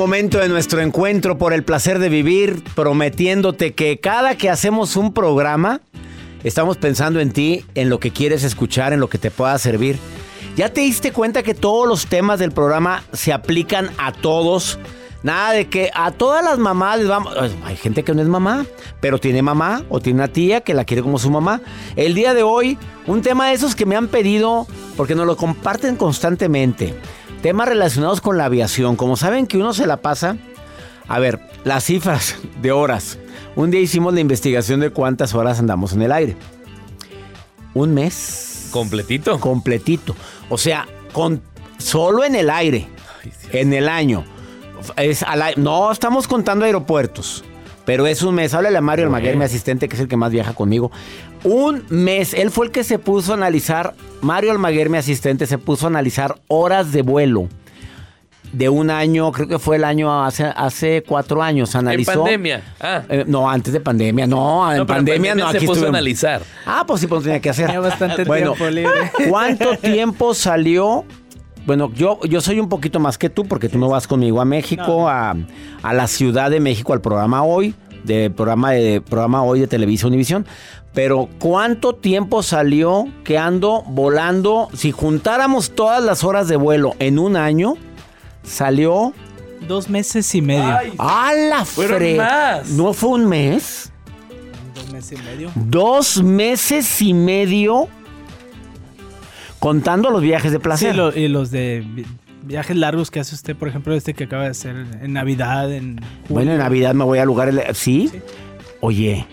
Momento de nuestro encuentro por el placer de vivir, prometiéndote que cada que hacemos un programa, estamos pensando en ti, en lo que quieres escuchar, en lo que te pueda servir. ¿Ya te diste cuenta que todos los temas del programa se aplican a todos? Nada de que a todas las mamás les vamos. Hay gente que no es mamá, pero tiene mamá o tiene una tía que la quiere como su mamá. El día de hoy, un tema de esos que me han pedido porque nos lo comparten constantemente. Temas relacionados con la aviación. Como saben que uno se la pasa. A ver, las cifras de horas. Un día hicimos la investigación de cuántas horas andamos en el aire. Un mes. ¿Completito? Completito. O sea, con solo en el aire. en el año. Es no estamos contando aeropuertos. Pero es un mes. Háblale a Mario Almaguer, mi asistente, que es el que más viaja conmigo. Un mes. Él fue el que se puso a analizar. Mario Almaguer, mi asistente, se puso a analizar horas de vuelo. De un año, creo que fue el año hace, hace cuatro años. Analizó. En pandemia. Ah. Eh, no, antes de pandemia, no, en No, en pandemia, no. se Aquí puso a analizar. Ah, pues sí, pues tenía que hacer. Tenía bastante bueno, tiempo libre. ¿cuánto tiempo salió? Bueno, yo, yo soy un poquito más que tú porque tú no vas conmigo a México, a, a la Ciudad de México, al programa Hoy, de programa, de programa Hoy de Televisa Univisión. Pero ¿cuánto tiempo salió que ando volando? Si juntáramos todas las horas de vuelo en un año, salió Dos meses y medio. a la fre- más. ¿No fue un mes? Dos meses y medio. Dos meses y medio contando los viajes de Sí, placer. lo- y los de viajes largos que hace usted, por ejemplo, este que acaba de hacer en Navidad, en julio. Bueno, en Navidad me voy a lugares... ¿Sí? Oye.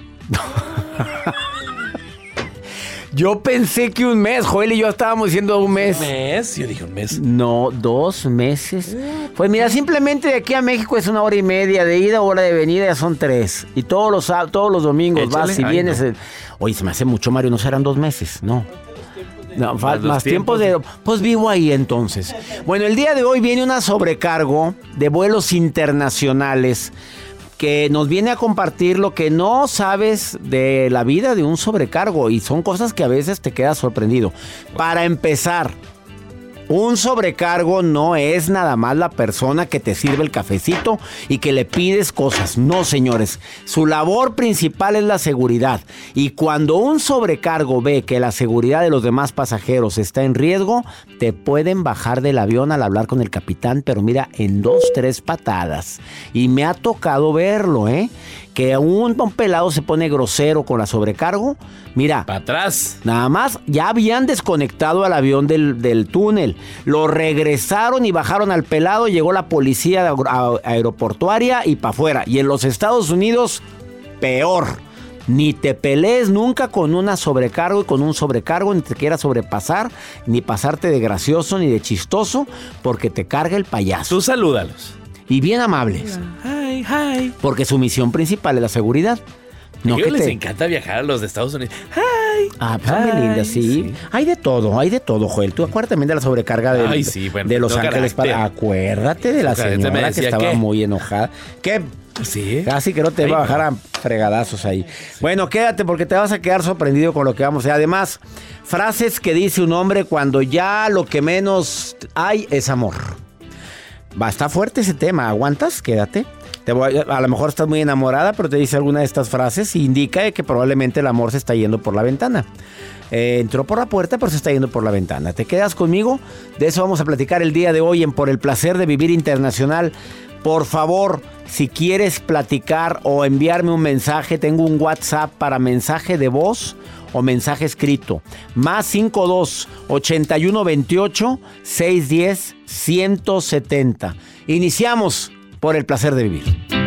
yo pensé que un mes. Joel y yo estábamos diciendo un mes. Un mes. Yo dije un mes. No, dos meses. Pues mira, simplemente de aquí a México es una hora y media de ida, hora de venida, ya son tres. Y todos los, todos los domingos Échale. vas y Ay, vienes. no. Oye, se me hace mucho, Mario, no serán dos meses, no. No, Más más tiempo tiempos. de... Pues vivo ahí entonces. Bueno, el día de hoy viene una sobrecargo de vuelos internacionales que nos viene a compartir lo que no sabes de la vida de un sobrecargo y son cosas que a veces te quedas sorprendido. Para empezar, un sobrecargo no es nada más la persona que te sirve el cafecito y que le pides cosas. No, señores. Su labor principal es la seguridad. Y cuando un sobrecargo ve que la seguridad de los demás pasajeros está en riesgo, te pueden bajar del avión al hablar con el capitán, pero mira, en dos, tres patadas. Y me ha tocado verlo, ¿eh? Que un, un pelado se pone grosero con la sobrecargo. Mira, Para atrás. Nada más, ya habían desconectado al avión del, del túnel. Lo regresaron y bajaron al pelado. Llegó la policía aeroportuaria y para afuera. Y en los Estados Unidos, peor. Ni te pelees nunca con una sobrecargo y con un sobrecargo, ni te quieras sobrepasar, ni pasarte de gracioso ni de chistoso, porque te carga el payaso. Tú salúdalos. Y bien amables, Hi. porque su misión principal es la seguridad. No a ellos les te... encanta viajar a los de Estados Unidos. Hi. Ah, pues Ay, lindas, sí. sí. Hay de todo, hay de todo, Joel. Tú acuérdate también de la sobrecarga de, Ay, sí, bueno, de Los no Ángeles. Para... Acuérdate de la señora que estaba que- muy enojada. Que Sí. casi que no te Ay, iba a no. bajar a fregadazos ahí. Bueno, quédate porque te vas a quedar sorprendido con lo que vamos a hacer. Además, frases que dice un hombre cuando ya lo que menos hay es amor. Va, está fuerte ese tema. ¿Aguantas? Quédate. A lo mejor estás muy enamorada, pero te dice alguna de estas frases y indica que probablemente el amor se está yendo por la ventana. Eh, entró por la puerta, pero se está yendo por la ventana. ¿Te quedas conmigo? De eso vamos a platicar el día de hoy en Por el Placer de Vivir Internacional. Por favor, si quieres platicar o enviarme un mensaje, tengo un WhatsApp para mensaje de voz o mensaje escrito. Más 52 81 28 610 170. Iniciamos por el placer de vivir.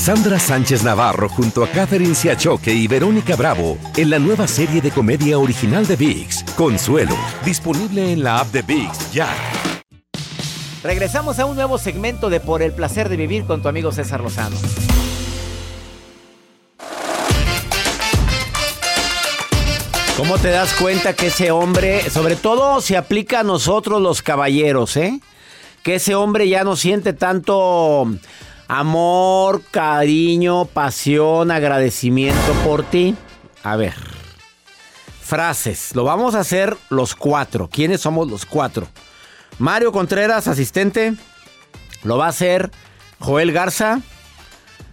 Cassandra Sánchez Navarro junto a Catherine Siachoque y Verónica Bravo en la nueva serie de comedia original de VIX, Consuelo, disponible en la app de VIX ya. Regresamos a un nuevo segmento de Por el placer de vivir con tu amigo César Lozano. ¿Cómo te das cuenta que ese hombre, sobre todo se aplica a nosotros los caballeros, eh? Que ese hombre ya no siente tanto amor, cariño, pasión, agradecimiento por ti. A ver, frases. Lo vamos a hacer los cuatro. ¿Quiénes somos los cuatro? Mario Contreras, asistente. Lo va a hacer Joel Garza.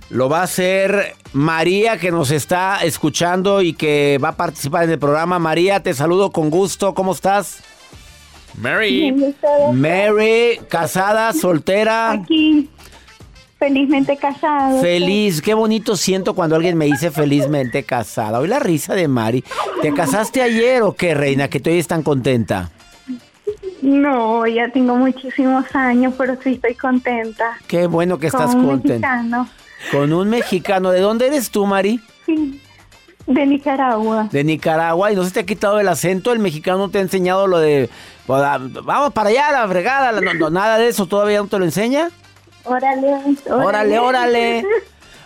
Lo va a hacer María, que nos está escuchando y que va a participar en el programa. María, te saludo con gusto. ¿Cómo estás? Mary. Mary, casada, soltera. Aquí, felizmente casado. Feliz, qué bonito siento cuando alguien me dice felizmente casada. Hoy la risa de Mari. ¿Te casaste ayer o qué, reina, que te oyes tan contenta? No, ya tengo muchísimos años, pero sí estoy contenta. Qué bueno que estás Con un contenta. mexicano, Con un mexicano. ¿De dónde eres tú, Mari? sí, de Nicaragua. De Nicaragua. ¿Y no se te ha quitado el acento? ¿El mexicano no te ha enseñado lo de... pues, ah, Vamos para allá, la fregada. la- no- no, nada de eso todavía no te lo enseña. Órale, Órale, órale.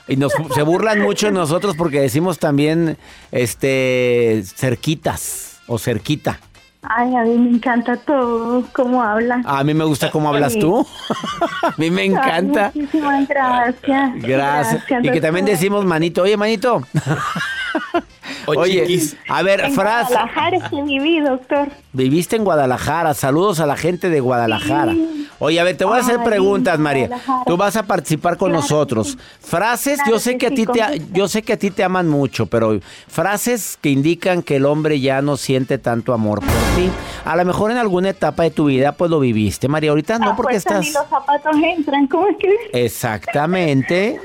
Y nos, se burlan mucho de nosotros porque decimos también, este, cerquitas o cerquita. Ay, a mí me encanta todo, cómo habla. A mí me gusta cómo hablas tú. A mí me encanta. Ay, muchísimas gracias. Gracias. Y que también decimos manito. Oye, manito. O Oye, chiquis. a ver, En frase. Guadalajara es que viví, doctor. Viviste en Guadalajara. Saludos a la gente de Guadalajara. Sí. Oye, a ver, te voy a hacer Ay, preguntas, María. Tú vas a participar con Claro nosotros. sí. Frases, Claro yo sé que que a ti te yo sé que a ti te aman mucho, pero frases que indican que el hombre ya no siente tanto amor por ti. A lo mejor en alguna etapa de tu vida pues lo viviste, María. Ahorita no Ah, porque pues, estás Ni los zapatos entran, ¿cómo es que? Exactamente,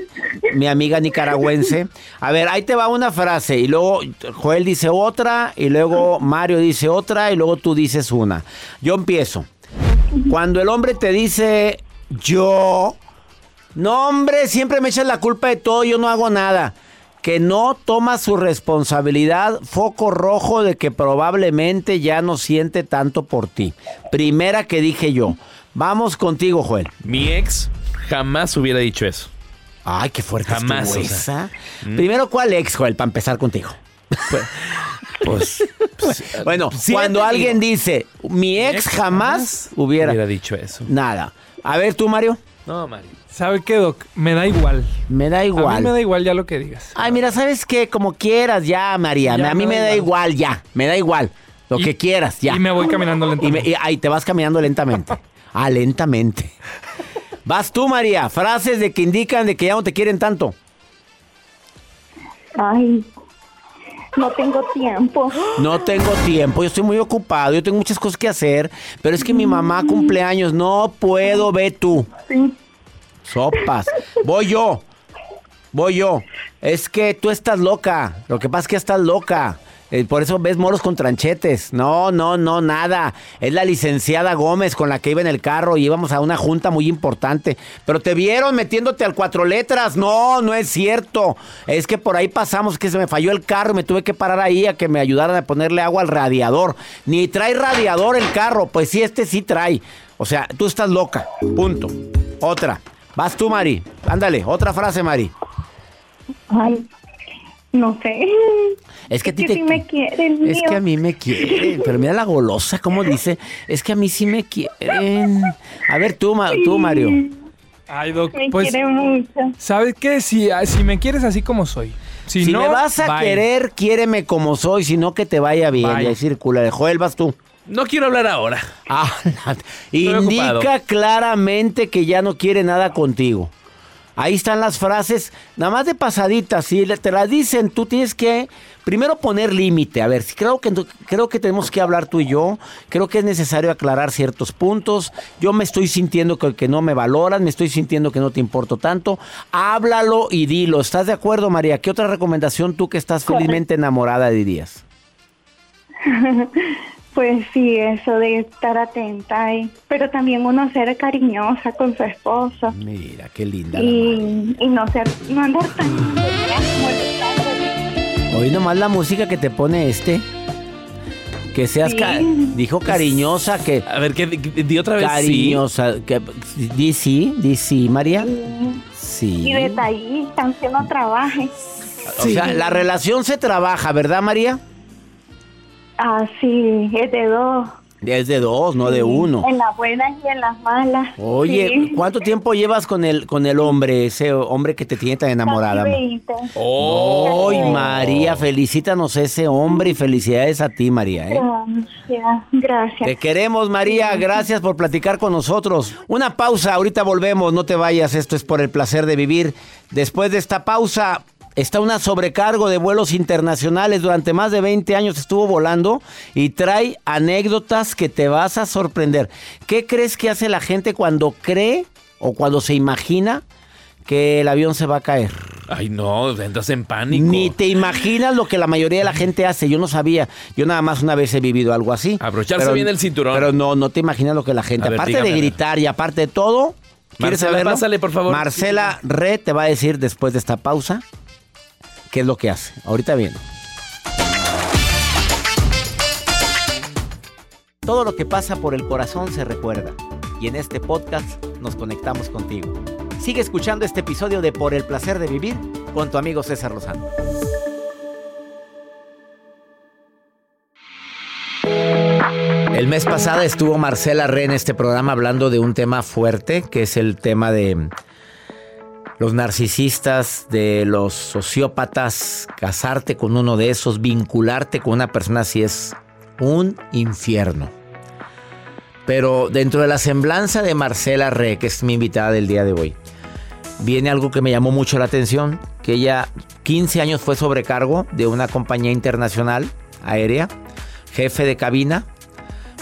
mi amiga nicaragüense. A ver, ahí te va una frase y luego Joel dice otra y luego Mario dice otra y luego tú dices una. Yo empiezo. Cuando el hombre te dice yo, no hombre, siempre me echas la culpa de todo, yo no hago nada. Que no toma su responsabilidad, foco rojo de que probablemente ya no siente tanto por ti. Primera que dije yo. Vamos contigo, Joel. Mi ex jamás hubiera dicho eso. Ay, qué fuerte Jamás, estuvo o sea. esa. Primero, ¿cuál ex, Joel, para empezar contigo? Pues, Bueno, sí, cuando alguien digo. dice, mi ex jamás hubiera... hubiera dicho eso. Nada. A ver, tú, Mario. No, Mari. ¿Sabe qué, Doc? Me da igual. Me da A mí igual. me da igual ya lo que digas. Ay, mira, ¿sabes qué? Como quieras, ya, María. Ya, a mí me da igual, ya. Me da igual. Lo Y- que quieras, ya. Y me voy caminando Y, me- lentamente. y ahí te vas caminando lentamente. Ah, lentamente. Vas tú, María. Frases de que indican de que ya no te quieren tanto. Ay, no tengo tiempo. No tengo tiempo, yo estoy muy ocupado, yo tengo muchas cosas que hacer, pero es que mi mamá cumpleaños, no puedo, ve tú. Sí. Sopas. Voy yo. Voy yo. Es que tú estás loca. Lo que pasa es que estás loca. Eh, por eso ves moros con tranchetes. No, no, no, nada. Es la licenciada Gómez con la que iba en el carro y íbamos a una junta muy importante. Pero te vieron metiéndote al cuatro letras. No, no es cierto. Es que por ahí pasamos, que se me falló el carro y me tuve que parar ahí a que me ayudaran a ponerle agua al radiador. Ni trae radiador el carro. Pues sí, este sí trae. O sea, tú estás loca. Punto. Otra. Vas tú, Mari. Ándale, otra frase, Mari. Ay, no sé. Es que a ti te- sí me quieren. Es que a mí me quieren. Pero mira la golosa, como dice. Es que a mí sí me quieren. A ver, tú, Ma- tú Mario. Ay, Doc, Me pues, quiere mucho. ¿sabes qué? Si, ah, si me quieres así como soy. Si, Si, no, me vas a bye. querer, quiéreme como soy, si no que te vaya bien. Bye. Y ahí circula. De Joel, vas tú. No quiero hablar ahora. Ah, indica ocupado. claramente que ya no quiere nada contigo. Ahí están las frases, nada más de pasaditas. Si te las dicen, tú tienes que primero poner límite. A ver, creo que creo que tenemos que hablar tú y yo. Creo que es necesario aclarar ciertos puntos. Yo me estoy sintiendo que, que no me valoran, me estoy sintiendo que no te importo tanto. Háblalo y dilo. ¿Estás de acuerdo, María? ¿Qué otra recomendación tú que estás felizmente enamorada dirías? Pues sí, eso de estar atenta. y- pero también uno ser cariñosa con su esposo. Mira, qué linda. Y, y no ser, no andar tan molestando. Oí nomás la música que te pone este. Que seas, Sí. ca- dijo cariñosa, que A ver, ¿qué, qué- di otra vez? sí? cariñosa, que di sí, di sí, María. Y Sí. detallista, aunque no trabaje. O sea, la relación se trabaja, ¿verdad, María? Ah, sí, es de dos. Es de dos, no de uno. En las buenas y en las malas. Oye, Sí. ¿cuánto tiempo llevas con el con el hombre, ese hombre que te tiene tan enamorada? Casi 20. Oh. Ay, María, felicítanos a ese hombre y felicidades a ti, María. ¿eh? Gracias, gracias. Te queremos, María. Gracias por platicar con nosotros. Una pausa, ahorita volvemos. No te vayas. Esto es por el placer de vivir. Después de esta pausa, está una sobrecargo de vuelos internacionales. Durante más de 20 años estuvo volando y trae anécdotas que te vas a sorprender. ¿Qué crees que hace la gente cuando cree o cuando se imagina que el avión se va a caer? Ay, no, entras en pánico. Ni te imaginas lo que la mayoría de la gente hace. Yo no sabía. Yo nada más una vez he vivido algo así. Abrocharse bien el cinturón. Pero no, no te imaginas lo que la gente. Ver, aparte dígame, de gritar y aparte de todo. ¿Quieres Marcela, saberlo? pásale, por favor. Marcela Re te va a decir después de esta pausa qué es lo que hace. Ahorita viene. Todo lo que pasa por el corazón se recuerda. Y en este podcast nos conectamos contigo. Sigue escuchando este episodio de Por el placer de vivir con tu amigo César Lozano. El mes pasado estuvo Marcela Re en este programa hablando de un tema fuerte, que es el tema de los narcisistas, de los sociópatas, casarte con uno de esos, vincularte con una persona así es un infierno. Pero dentro de la semblanza de Marcela Re, que es mi invitada del día de hoy, viene algo que me llamó mucho la atención, que ella 15 años fue sobrecargo de una compañía internacional aérea, jefe de cabina,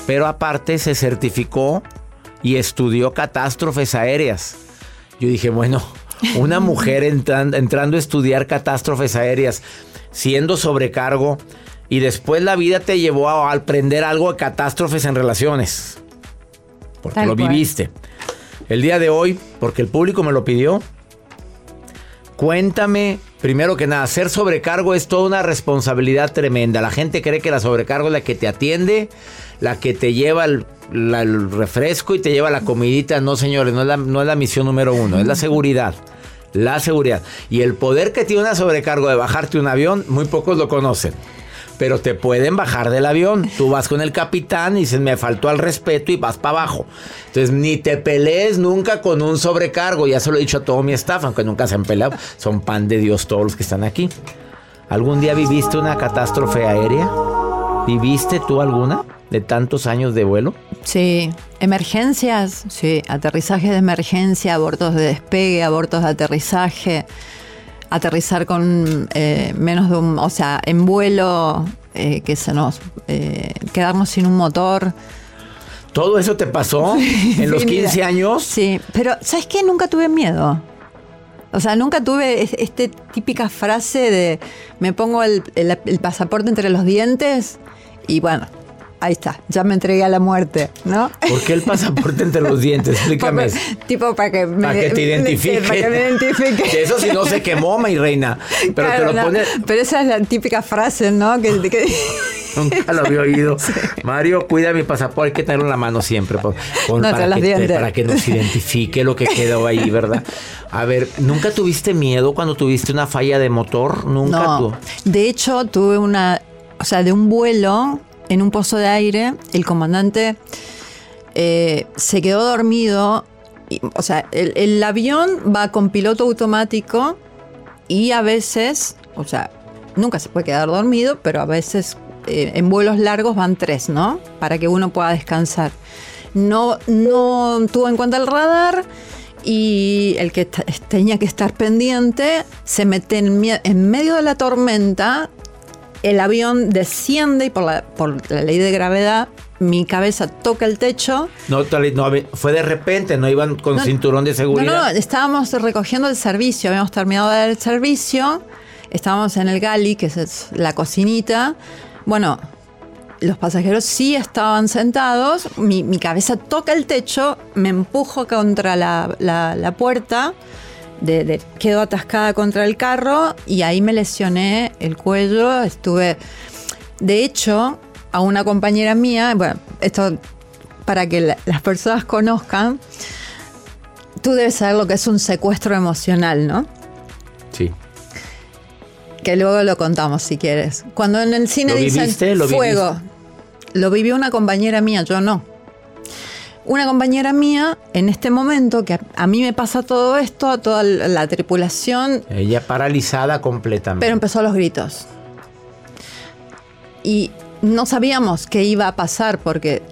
pero aparte se certificó y estudió catástrofes aéreas. Yo dije, bueno, una mujer entran- entrando a estudiar catástrofes aéreas, siendo sobrecargo, y después la vida te llevó a aprender algo de catástrofes en relaciones. Porque Tal lo cual. viviste. El día de hoy, porque el público me lo pidió, Cuéntame, primero que nada, ser sobrecargo es toda una responsabilidad tremenda. La gente cree que la sobrecargo es la que te atiende, la que te lleva el, la- refresco y te lleva la comidita. No, señores, no es, la, no es la misión número uno, es la seguridad. La seguridad. Y el poder que tiene una sobrecargo de bajarte un avión, muy pocos lo conocen. Pero te pueden bajar del avión. Tú vas con el capitán y dices, me faltó al respeto y vas para abajo. Entonces, ni te pelees nunca con un sobrecargo. Ya se lo he dicho a todo mi staff, aunque nunca se han peleado. Son pan de Dios todos los que están aquí. ¿Algún día viviste una catástrofe aérea? ¿Viviste tú alguna de tantos años de vuelo? Sí, emergencias, sí, aterrizaje de emergencia, abortos de despegue, abortos de aterrizaje, aterrizar con eh, menos de un, o sea, en vuelo, eh, que se nos, eh, quedarnos sin un motor. ¿Todo eso te pasó en los Sí, mira. 15 años? Sí, pero ¿sabes qué? Nunca tuve miedo. O sea, nunca tuve es- este típica frase de me pongo el, el- el pasaporte entre los dientes y bueno, ahí está, ya me entregué a la muerte, ¿no? ¿Por qué el pasaporte entre los dientes? Explícame. tipo para que me, Para que te identifique. Para que me identifique. Que eso si no se quemó, mi reina. Pero Claro, te lo no, pones. Pero esa es la típica frase, ¿no? Que, que- Nunca lo había oído. Mario, cuida mi pasaporte, hay que tenerlo en la mano siempre. por- por- No, para, que, para que nos identifique lo que quedó ahí, ¿verdad? A ver, ¿nunca tuviste miedo cuando tuviste una falla de motor? Nunca no. tú. De hecho, tuve una, o sea, de un vuelo en un pozo de aire, el comandante eh, se quedó dormido. y- o sea, el, avión va con piloto automático y a veces, o sea, nunca se puede quedar dormido, pero a veces eh, en vuelos largos van tres, ¿no? Para que uno pueda descansar. No, no tuvo en cuenta el radar y el que tenía que estar pendiente se mete en medio de la tormenta, el avión desciende y por la, por la ley de gravedad mi cabeza toca el techo. No, no, fue de repente, no iban con No, cinturón de seguridad. no, no, estábamos recogiendo el servicio, habíamos terminado de dar el servicio, estábamos en el gali, que es la cocinita. Bueno, los pasajeros sí estaban sentados, mi, mi cabeza toca el techo, me empujo contra la, la- la puerta, de, de- quedo atascada contra el carro y ahí me lesioné el cuello, estuve... De hecho, a una compañera mía, bueno, esto para que la- las personas conozcan, tú debes saber lo que es un secuestro emocional, ¿no? Sí. Que luego lo contamos si quieres. Cuando en el cine ¿Lo dicen viviste? ¿Lo fuego, viviste? lo vivió una compañera mía, yo no. Una compañera mía, en este momento, que a, mí me pasa todo esto, a toda la la tripulación, Ella paralizada completamente. pero empezó los gritos. Y no sabíamos qué iba a pasar porque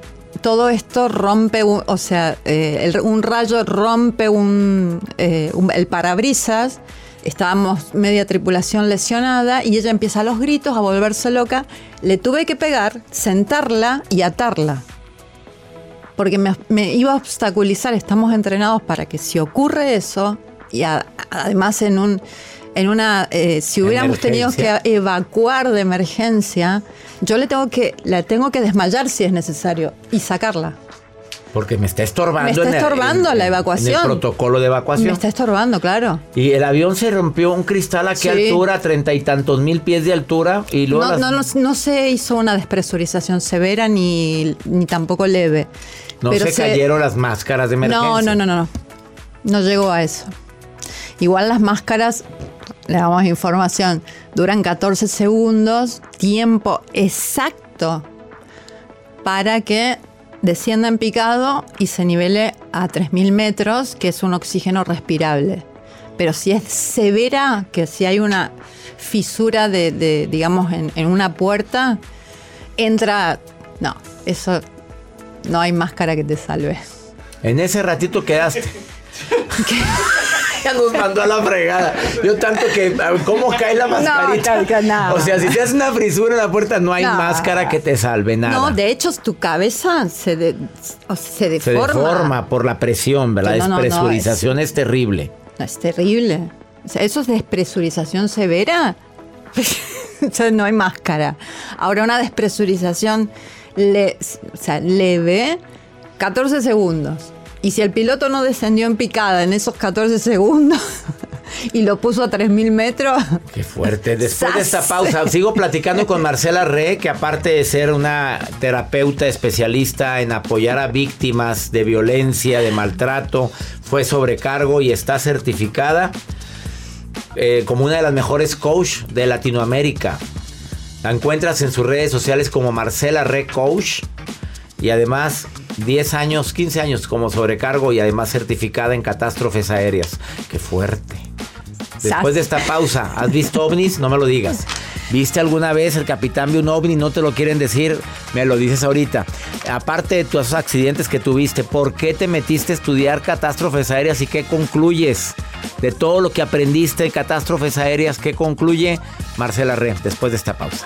todo esto rompe, un- o sea, eh, el- un rayo rompe un, eh, un- el parabrisas. Estábamos media tripulación lesionada y ella empieza a los gritos, a volverse loca. Le tuve que pegar, sentarla y atarla. Porque me, me iba a obstaculizar. Estamos entrenados para que si ocurre eso, y a- además en un en una eh, si hubiéramos tenido que evacuar de emergencia, yo le tengo que la tengo que desmayar si es necesario y sacarla. Porque me está estorbando. Me está en el- estorbando en- la En evacuación. el protocolo de evacuación. Me está estorbando, claro. Y el avión se rompió un cristal a qué Sí. altura, treinta y tantos mil pies de altura. Y luego No, las- no, no, no se hizo una despresurización severa ni, ni tampoco leve. no pero se, cayeron las máscaras de emergencia. No, no, no, no, no. No llegó a eso. Igual las máscaras, le damos información, duran 14 segundos, tiempo exacto para que descienda en picado y se nivele a 3.000 metros, que es un oxígeno respirable. Pero si es severa, que si hay una fisura de, de, digamos, en, en una puerta, entra... No, eso no hay máscara que te salve. En ese ratito quedaste. ya nos mandó a la fregada. Yo tanto que. ¿Cómo cae la mascarita? No, no. O sea, si te haces una frisura en la puerta, no hay máscara que te salve nada. No, de hecho, tu cabeza se, de- o sea, se Se deforma. por la presión, ¿verdad? No, no, no, Despresurización es terrible. Es terrible. O sea, eso es despresurización severa. o sea, no hay máscara. Ahora, una despresurización le- o sea, leve, 14 segundos. Y si el piloto no descendió en picada en esos 14 segundos y lo puso a 3.000 metros, Qué fuerte. Después de esta pausa, sigo platicando con Marcela Re, que aparte de ser una terapeuta especialista en apoyar a víctimas de violencia, de maltrato, fue sobrecargo y está certificada eh, como una de las mejores coach de Latinoamérica. La encuentras en sus redes sociales como Marcela Re Coach y además 10 años, 15 años como sobrecargo y además certificada en catástrofes aéreas. Qué fuerte. Después de esta pausa, ¿has visto ovnis? No me lo digas. ¿Viste alguna vez el capitán vio un ovni no te lo quieren decir? Me lo dices ahorita. Aparte de tus accidentes que tuviste, ¿por qué te metiste a estudiar catástrofes aéreas y qué concluyes? De todo lo que aprendiste de catástrofes aéreas, ¿qué concluye Marcela Re después de esta pausa?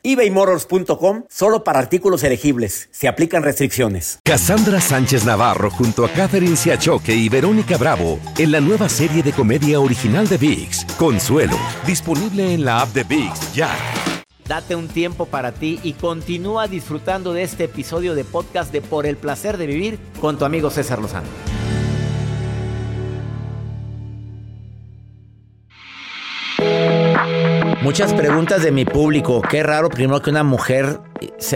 ebaymotors.com solo para artículos elegibles. Se aplican restricciones. Cassandra Sánchez Navarro junto a Catherine Siachoque y Verónica Bravo en la nueva serie de comedia original de VIX, Consuelo, disponible en la app de VIX ya. Date un tiempo para ti y continúa disfrutando de este episodio de podcast de Por el placer de vivir con tu amigo César Lozano. Muchas preguntas de mi público. Qué raro, primero que una mujer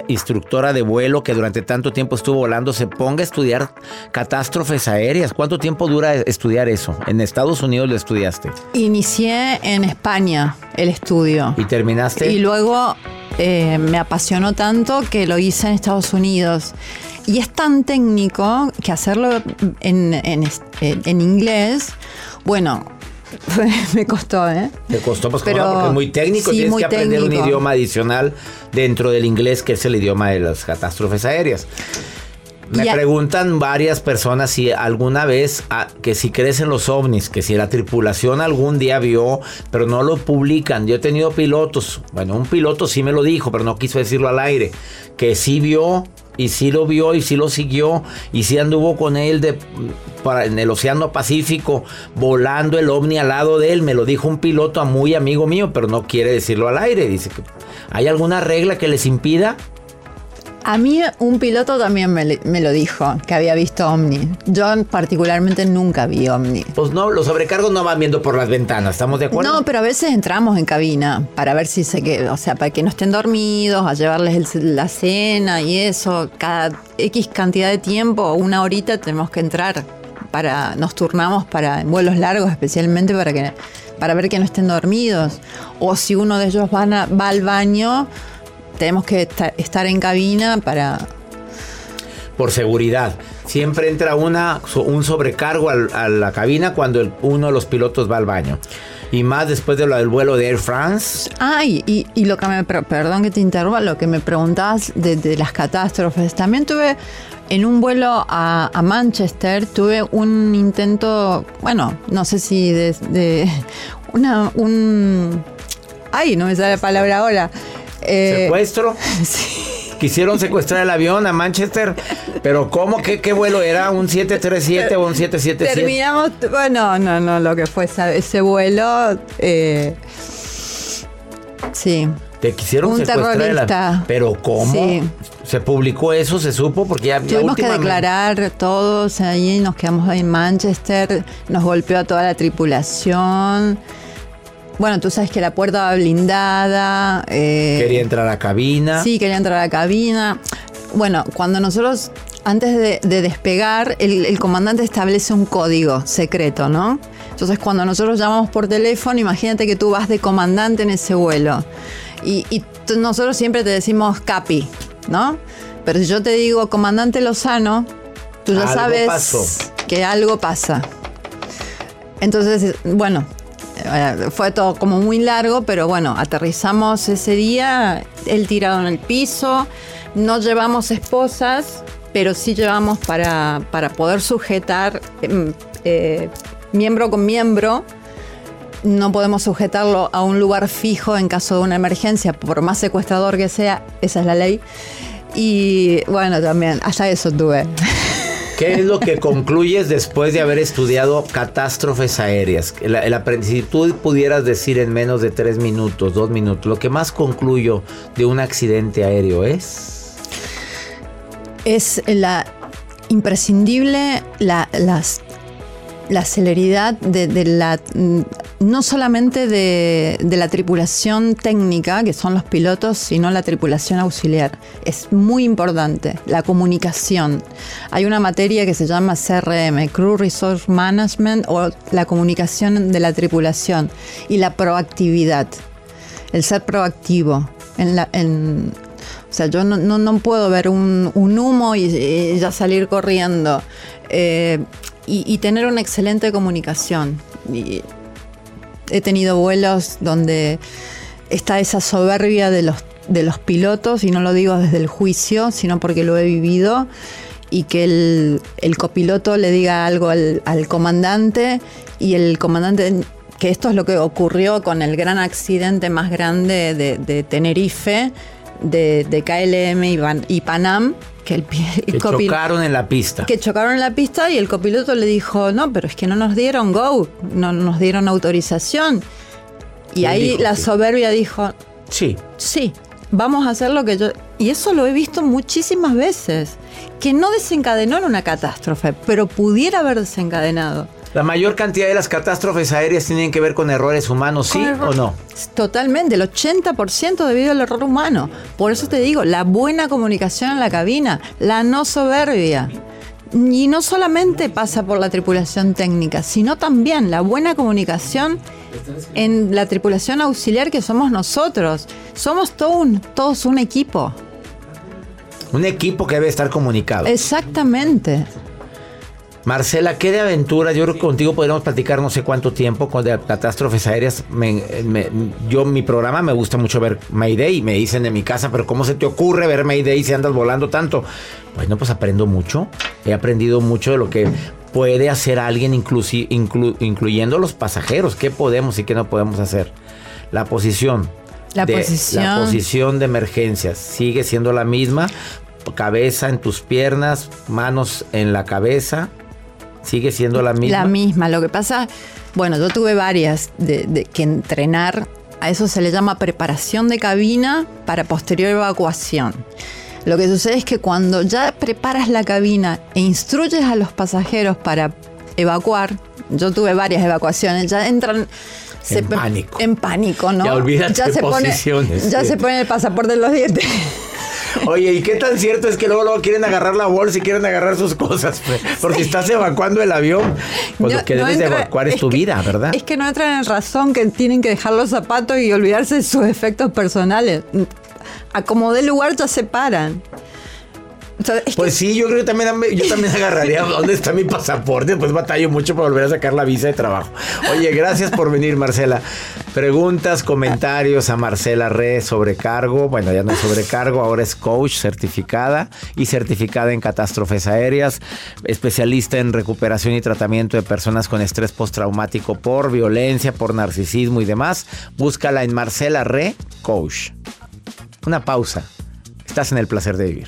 instructora de vuelo que durante tanto tiempo estuvo volando se ponga a estudiar catástrofes aéreas. ¿Cuánto tiempo dura estudiar eso? ¿En Estados Unidos lo estudiaste? Inicié en España el estudio. ¿Y terminaste? Y luego eh, me apasionó tanto que lo hice en Estados Unidos. Y es tan técnico que hacerlo en, en, en inglés, bueno, me costó, ¿eh? Te costó, pues, porque es muy técnico. Tienes que aprender un idioma adicional dentro del inglés, que es el idioma de las catástrofes aéreas. Me preguntan varias personas si alguna vez, ah, que si crees en los ovnis, que si la tripulación algún día vio, pero no lo publican. Yo he tenido pilotos, bueno, un piloto sí me lo dijo, pero no quiso decirlo al aire, que sí vio y sí lo vio y sí lo siguió y sí anduvo con él de, para, en el Océano Pacífico volando el ovni al lado de él. Me lo dijo un piloto muy amigo mío, pero no quiere decirlo al aire. Dice que hay alguna regla que les impida. A mí un piloto también me, lo dijo, que había visto ovni. Yo particularmente nunca vi ovni. Pues no, los sobrecargos no van viendo por las ventanas, ¿estamos de acuerdo? No, pero a veces entramos en cabina para ver si se queda, o sea, para que no estén dormidos, a llevarles la cena y eso. Cada X cantidad de tiempo, una horita tenemos que entrar. Para, nos turnamos para vuelos largos especialmente para que para ver que no estén dormidos. O si uno de ellos van va al baño, tenemos que estar en cabina para... Por seguridad. Siempre entra una, un sobrecargo a la cabina cuando uno de los pilotos va al baño. Y más después de lo del vuelo de Air France. Ay, y, lo que me, perdón que te interrumpa, lo que me preguntabas de, las catástrofes. También tuve en un vuelo a, Manchester, tuve un intento, bueno, no sé si de, una, un... Ay, no me sale la palabra ahora. Eh, ¿Secuestro? Quisieron secuestrar el avión a Manchester, pero ¿cómo? ¿Qué, vuelo era? ¿Un 737 o un 777? Terminamos, bueno, no, no, lo que fue ese, vuelo, eh, sí. Te quisieron un secuestrar terrorista. Pero ¿cómo? ¿Se publicó eso? ¿Se supo? Porque ya Tuvimos que declarar todos ahí, nos quedamos ahí en Manchester, nos golpeó a toda la tripulación. Bueno, tú sabes que la puerta va blindada. Eh, quería entrar a la cabina. Sí, quería entrar a la cabina. Bueno, cuando nosotros, antes de, despegar, el, comandante establece un código secreto, ¿no? Entonces, cuando nosotros llamamos por teléfono, imagínate que tú vas de comandante en ese vuelo. Y, nosotros siempre te decimos Capi, ¿no? Pero si yo te digo comandante Lozano, tú ya sabes que algo pasa. Entonces, bueno, eh, fue todo como muy largo, pero bueno, aterrizamos ese día, él tirado en el piso, no llevamos esposas, pero sí llevamos para, poder sujetar em, eh, miembro con miembro. No podemos sujetarlo a un lugar fijo en caso de una emergencia, por más secuestrador que sea, esa es la ley. Y bueno, también, hasta eso tuve. ¿Qué es lo que concluyes después de haber estudiado catástrofes aéreas? si tú pudieras decir en menos de tres minutos, dos minutos, lo que más concluyo de un accidente aéreo es... Es la imprescindible la, la celeridad de, la no solamente de, la tripulación técnica, que son los pilotos, sino la tripulación auxiliar. Es muy importante la comunicación. Hay una materia que se llama CRM, Crew Resource Management, o la comunicación de la tripulación y la proactividad, el ser proactivo. O sea, yo no, puedo ver un, humo y, ya salir corriendo. Eh, y, tener una excelente comunicación. He tenido vuelos donde está esa soberbia de los, de los pilotos, y no lo digo desde el juicio, sino porque lo he vivido, y que el, copiloto le diga algo al, comandante y el comandante, que esto es lo que ocurrió con el gran accidente más grande de, Tenerife, de, KLM y, y Panam, que el, pi- el Que copil- chocaron en la pista. que chocaron en la pista y el copiloto le dijo, no, pero es que no nos dieron go, no nos dieron autorización. Y Él ahí la que- soberbia dijo, Sí. sí, vamos a hacer lo que yo... Y eso lo he visto muchísimas veces, que no desencadenó en una catástrofe, pero pudiera haber desencadenado. La mayor cantidad de las catástrofes aéreas tienen que ver con errores humanos, ¿sí error- o no? Totalmente, el 80% debido al error humano. Por eso te digo, la buena comunicación en la cabina, la no soberbia. Y no solamente pasa por la tripulación técnica, sino también la buena comunicación en la tripulación auxiliar que somos nosotros. Somos todo un- todos un equipo. Un equipo que debe estar comunicado. Exactamente. Marcela, ¿qué de aventuras? Yo creo que contigo podríamos platicar no sé cuánto tiempo con de catástrofes aéreas. Me- me- yo, mi programa me gusta mucho ver Mayday. Me dicen en mi casa, pero ¿cómo se te ocurre ver Mayday si andas volando tanto? Bueno, pues aprendo mucho. He aprendido mucho de lo que puede hacer alguien, inclusi- inclu- incluyendo los pasajeros. ¿Qué podemos y qué no podemos hacer? La posición. La de, posición. La posición de emergencia sigue siendo la misma. Cabeza en tus piernas, manos en la cabeza. Sigue siendo la misma. La misma. Lo que pasa, bueno, yo tuve varias de, de que entrenar. A eso se le llama preparación de cabina para posterior evacuación. Lo que sucede es que cuando ya preparas la cabina e instruyes a los pasajeros para evacuar, yo tuve varias evacuaciones, ya entran En pánico. En pánico, ¿no? Ya olvídate de pone, posiciones. ya se pone el pasaporte en los dientes. Oye, ¿y qué tan cierto es que luego, luego quieren agarrar la bolsa y quieren agarrar sus cosas? Porque estás evacuando el avión. Pues No- lo que no debes de entra- evacuar es, es tu que- vida, ¿verdad? Es que no entran en razón que tienen que dejar los zapatos y olvidarse de sus efectos personales. A como dé lugar ya se paran. O sea, es Pues sí, yo creo que también yo también agarraría dónde está mi pasaporte, pues batallo mucho para volver a sacar la visa de trabajo. Oye, gracias por venir, Marcela. Preguntas, comentarios a Marcela Re sobrecargo. Bueno, ya no es sobrecargo, ahora es coach certificada y certificada en catástrofes aéreas, especialista en recuperación y tratamiento de personas con estrés postraumático por violencia, por narcisismo y demás. Búscala en Marcela Re Coach. Una pausa. Estás en el placer de vivir.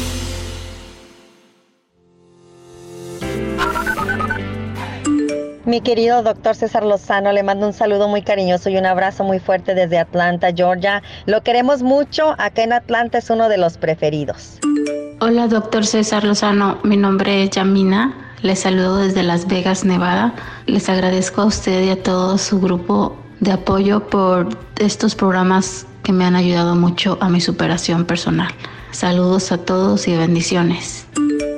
Mi querido doctor César Lozano, le mando un saludo muy cariñoso y un abrazo muy fuerte desde Atlanta, Georgia. Lo queremos mucho, acá en Atlanta es uno de los preferidos. Hola, doctor César Lozano. Mi nombre es Yamina. Les saludo desde Las Vegas, Nevada. Les agradezco a usted y a todo su grupo de apoyo por estos programas que me han ayudado mucho a mi superación personal. Saludos a todos y bendiciones.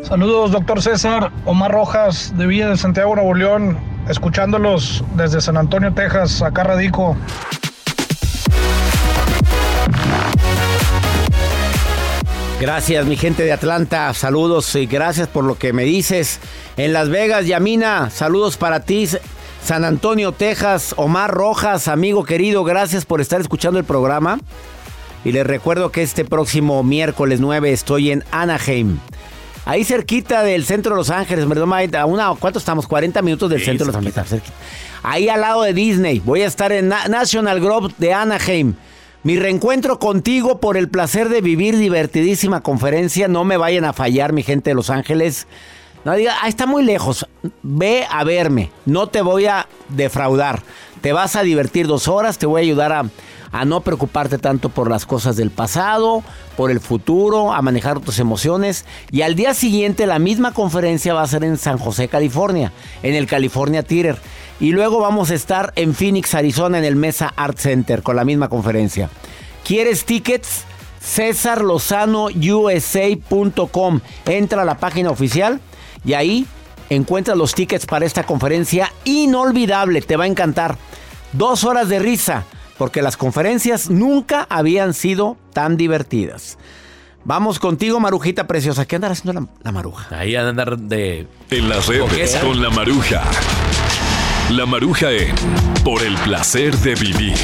Saludos, doctor César. Omar Rojas, de Villa de Santiago, Nuevo León, escuchándolos desde San Antonio, Texas. Acá radico. Gracias, mi gente de Atlanta. Saludos y gracias por lo que me dices. En Las Vegas, Yamina, saludos para ti. San Antonio, Texas, Omar Rojas, amigo querido, gracias por estar escuchando el programa. Y les recuerdo que este próximo miércoles 9 estoy en Anaheim. Ahí cerquita del centro de Los Ángeles. Mike? A una, ¿Cuánto estamos? 40 minutos del Sí, centro de Los Ángeles. cerquita. Ahí al lado de Disney. Voy a estar en Na- National Grove de Anaheim. Mi reencuentro contigo por el placer de vivir divertidísima conferencia. No me vayan a fallar, mi gente de Los Ángeles. No diga, ah, está muy lejos. Ve a verme. No te voy a defraudar. Te vas a divertir dos horas. Te voy a ayudar a, a no preocuparte tanto por las cosas del pasado, por el futuro, a manejar tus emociones. Y al día siguiente la misma conferencia va a ser en San José, California, en el California Theater. Y luego vamos a estar en Phoenix, Arizona, en el Mesa Art Center con la misma conferencia. ¿Quieres tickets? CesarLozanoUSA.com. Entra a la página oficial y ahí encuentras los tickets para esta conferencia inolvidable. Te va a encantar. Dos horas de risa, porque las conferencias nunca habían sido tan divertidas. Vamos contigo, Marujita Preciosa. ¿Qué andará haciendo la, la Maruja? Ahí a andar de... En las redes Coqueta. con la maruja. La maruja en Por el placer de vivir.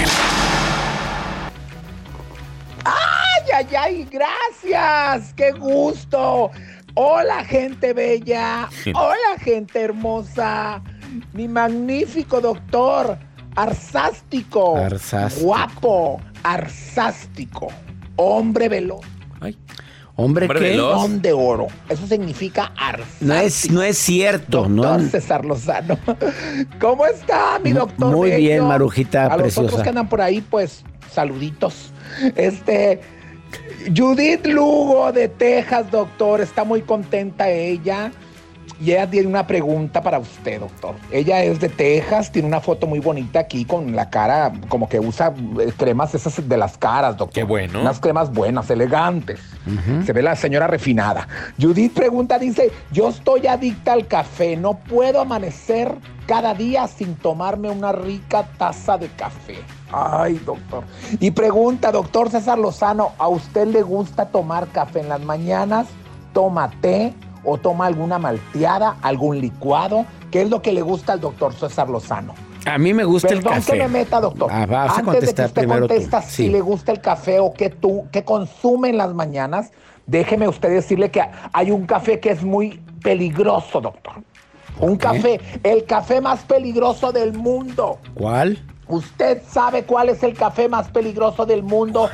¡Ay, ay, ay! ¡Gracias! ¡Qué gusto! Hola, gente bella. Hola, gente hermosa. Mi magnífico doctor. Arsástico. Arsástico. Guapo. Arsástico. Hombre veloz. ¿Hombre, Hombre qué? León de oro. Eso significa arsástico. No es, no es cierto. Doctor No, César Lozano. ¿Cómo está, mi doctor? muy bello? bien, Marujita A los preciosa. otros que andan por ahí, pues, saluditos. Este, Judith Lugo de Texas, doctor, está muy contenta ella. Y ella tiene una pregunta para usted, doctor. Ella es de Texas, tiene una foto muy bonita aquí con la cara, como que usa eh, cremas esas de las caras, doctor. Qué bueno. Unas cremas buenas, elegantes. Se ve la señora refinada. Judith pregunta, dice, yo estoy adicta al café, no puedo amanecer cada día sin tomarme una rica taza de café. Ay, doctor. Y pregunta, doctor César Lozano, ¿a usted le gusta tomar café en las mañanas? ¿Toma té? ¿O toma alguna malteada, algún licuado? ¿Qué es lo que le gusta al doctor César Lozano? A mí me gusta el café. que me meta, doctor. Ah, vas a Antes de que contestar usted contesta si le gusta el café o qué tú, qué consume en las mañanas, déjeme usted decirle que hay un café que es muy peligroso, doctor. Un café, el café más peligroso del mundo. ¿Cuál? ¿Usted sabe cuál es el café más peligroso del mundo,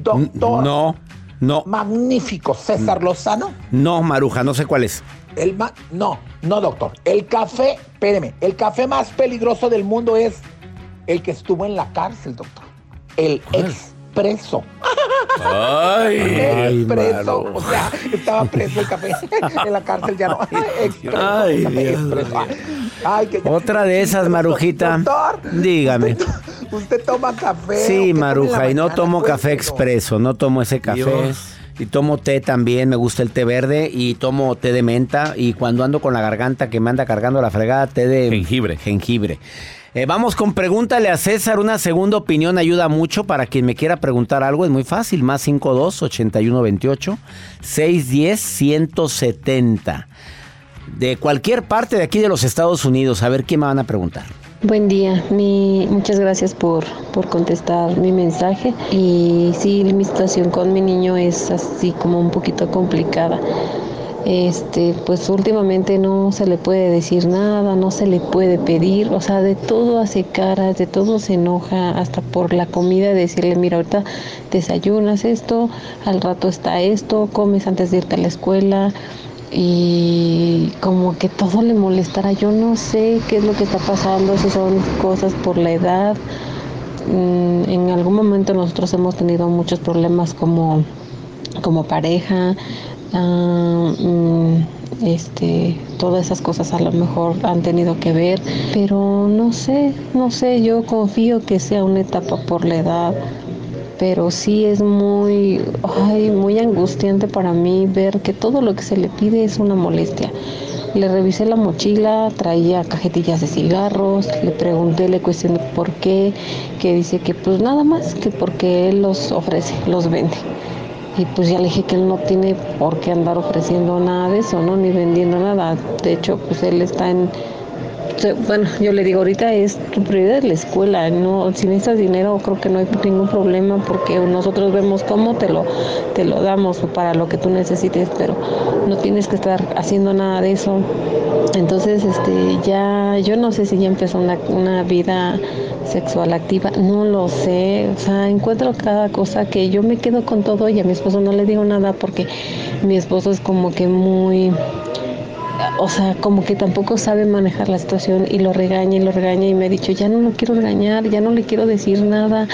doctor? No, no, Magnífico, César Lozano. no, Maruja, no sé cuál es. El ma- no, no, doctor. El café, espéreme, el café más peligroso del mundo es el que estuvo en la cárcel, doctor. El expreso. Ay, el expreso. O sea, estaba preso el café. en la cárcel ya no. Expreso. Ay, café Dios. Ay, que ya- Otra de esas, Marujita. Doctor, Dígame. Usted toma café. ¿o qué Sí, Maruja, y no tomo café expreso, no tomo ese café. Dios. Y tomo té también, me gusta el té verde y tomo té de menta. Y cuando ando con la garganta que me anda cargando la fregada, té de Jengibre. jengibre. Eh, vamos con pregúntale a César. Una segunda opinión ayuda mucho para quien me quiera preguntar algo. Es muy fácil. Más 52 81 28 610 170. De cualquier parte de aquí de los Estados Unidos. A ver qué me van a preguntar. Buen día, mi, muchas gracias por, por contestar mi mensaje. Y sí, mi situación con mi niño es así como un poquito complicada. Este, pues últimamente no se le puede decir nada, no se le puede pedir, o sea, de todo hace caras, de todo se enoja, hasta por la comida, decirle, mira, ahorita desayunas esto, al rato está esto, comes antes de irte a la escuela, y como que todo le molestara. Yo no sé qué es lo que está pasando, si son cosas por la edad. Mm, En algún momento nosotros hemos tenido muchos problemas como, como pareja. Ah, mm, este, todas esas cosas a lo mejor han tenido que ver, pero no sé, no sé, yo confío que sea una etapa por la edad pero sí es muy, ay, muy angustiante para mí ver que todo lo que se le pide es una molestia. Le revisé la mochila, traía cajetillas de cigarros, le pregunté, le cuestioné por qué, que dice que pues nada más, que porque él los ofrece, los vende. Y pues ya le dije que él no tiene por qué andar ofreciendo nada de eso, ¿no? Ni vendiendo nada. De hecho, pues él está en, bueno, yo le digo, ahorita es tu prioridad la escuela, no, si necesitas dinero creo que no hay ningún problema porque nosotros vemos cómo te lo, te lo damos para lo que tú necesites, pero no tienes que estar haciendo nada de eso. Entonces, este, ya, yo no sé si ya empezó una, una vida sexual activa, no lo sé, o sea, encuentro cada cosa que yo me quedo con todo y a mi esposo no le digo nada porque mi esposo es como que muy o sea, como que tampoco sabe manejar la situación y lo regaña y lo regaña y me ha dicho, ya no lo quiero regañar, ya no le quiero decir nada,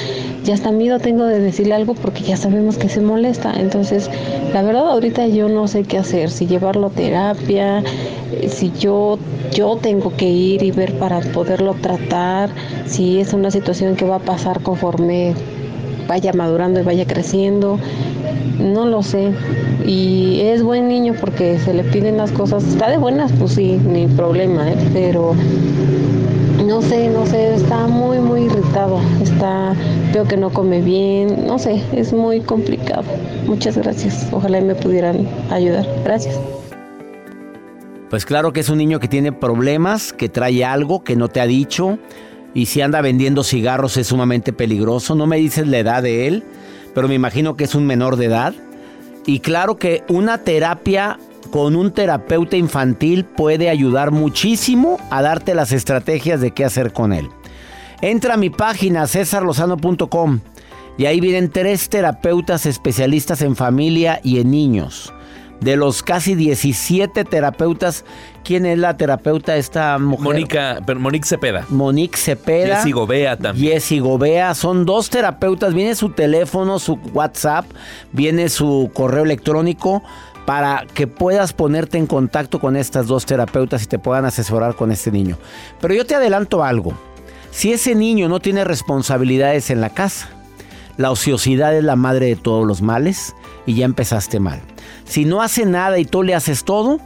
ya hasta miedo tengo de decirle algo porque ya sabemos que se molesta. Entonces, la verdad ahorita yo no sé qué hacer, si llevarlo a terapia, eh, si yo, yo tengo que ir y ver para poderlo tratar, si es una situación que va a pasar conforme vaya madurando y vaya creciendo. No lo sé. Y es buen niño porque se le piden las cosas. Está de buenas, pues sí, ni problema, ¿eh? pero no sé, no sé, está muy, muy irritado. Está, veo que no come bien, no sé, es muy complicado. Muchas gracias. Ojalá me pudieran ayudar. Gracias. Pues claro que es un niño que tiene problemas, que trae algo que no te ha dicho. Y si anda vendiendo cigarros es sumamente peligroso. No me dices la edad de él, pero me imagino que es un menor de edad. Y claro que una terapia con un terapeuta infantil puede ayudar muchísimo a darte las estrategias de qué hacer con él. Entra a mi página cesarlozano.com y ahí vienen tres terapeutas especialistas en familia y en niños. De los casi 17 terapeutas, ¿quién es la terapeuta esta mujer? Mónica, Monique Cepeda. Monique Cepeda. Jessy Gobea también. Jessy Gobea. Son dos terapeutas. Viene su teléfono, su WhatsApp, viene su correo electrónico para que puedas ponerte en contacto con estas dos terapeutas y te puedan asesorar con este niño. Pero yo te adelanto algo. Si ese niño no tiene responsabilidades en la casa, la ociosidad es la madre de todos los males y ya empezaste mal. Si no hace nada y tú le haces todo,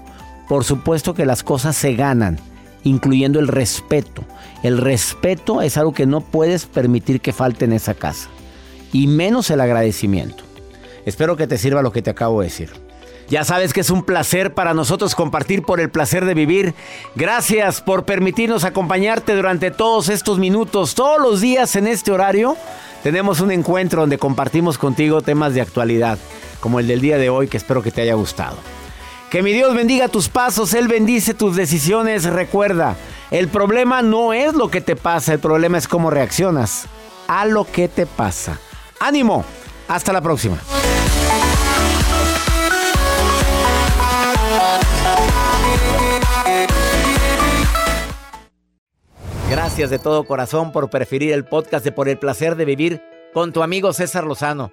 por supuesto que las cosas se ganan, incluyendo el respeto. El respeto es algo que no puedes permitir que falte en esa casa. Y menos el agradecimiento. Espero que te sirva lo que te acabo de decir. Ya sabes que es un placer para nosotros compartir por el placer de vivir. Gracias por permitirnos acompañarte durante todos estos minutos, todos los días en este horario. Tenemos un encuentro donde compartimos contigo temas de actualidad, como el del día de hoy, que espero que te haya gustado. Que mi Dios bendiga tus pasos, Él bendice tus decisiones. Recuerda, el problema no es lo que te pasa, el problema es cómo reaccionas a lo que te pasa. Ánimo, hasta la próxima. Gracias de todo corazón por preferir el podcast de Por el placer de vivir con tu amigo César Lozano.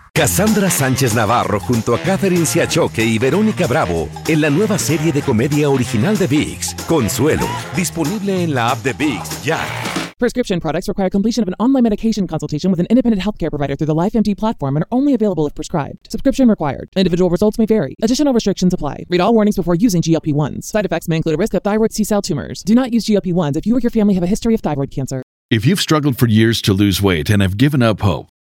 Cassandra Sánchez Navarro junto a Catherine Siachoque y Verónica Bravo en la nueva serie de comedia original de VIX, Consuelo, disponible en la app de VIX ya. Prescription products require completion of an online medication consultation with an independent healthcare provider through the LifeMD platform and are only available if prescribed. Subscription required. Individual results may vary. Additional restrictions apply. Read all warnings before using GLP-1s. Side effects may include a risk of thyroid C-cell tumors. Do not use GLP-1s if you or your family have a history of thyroid cancer. If you've struggled for years to lose weight and have given up hope,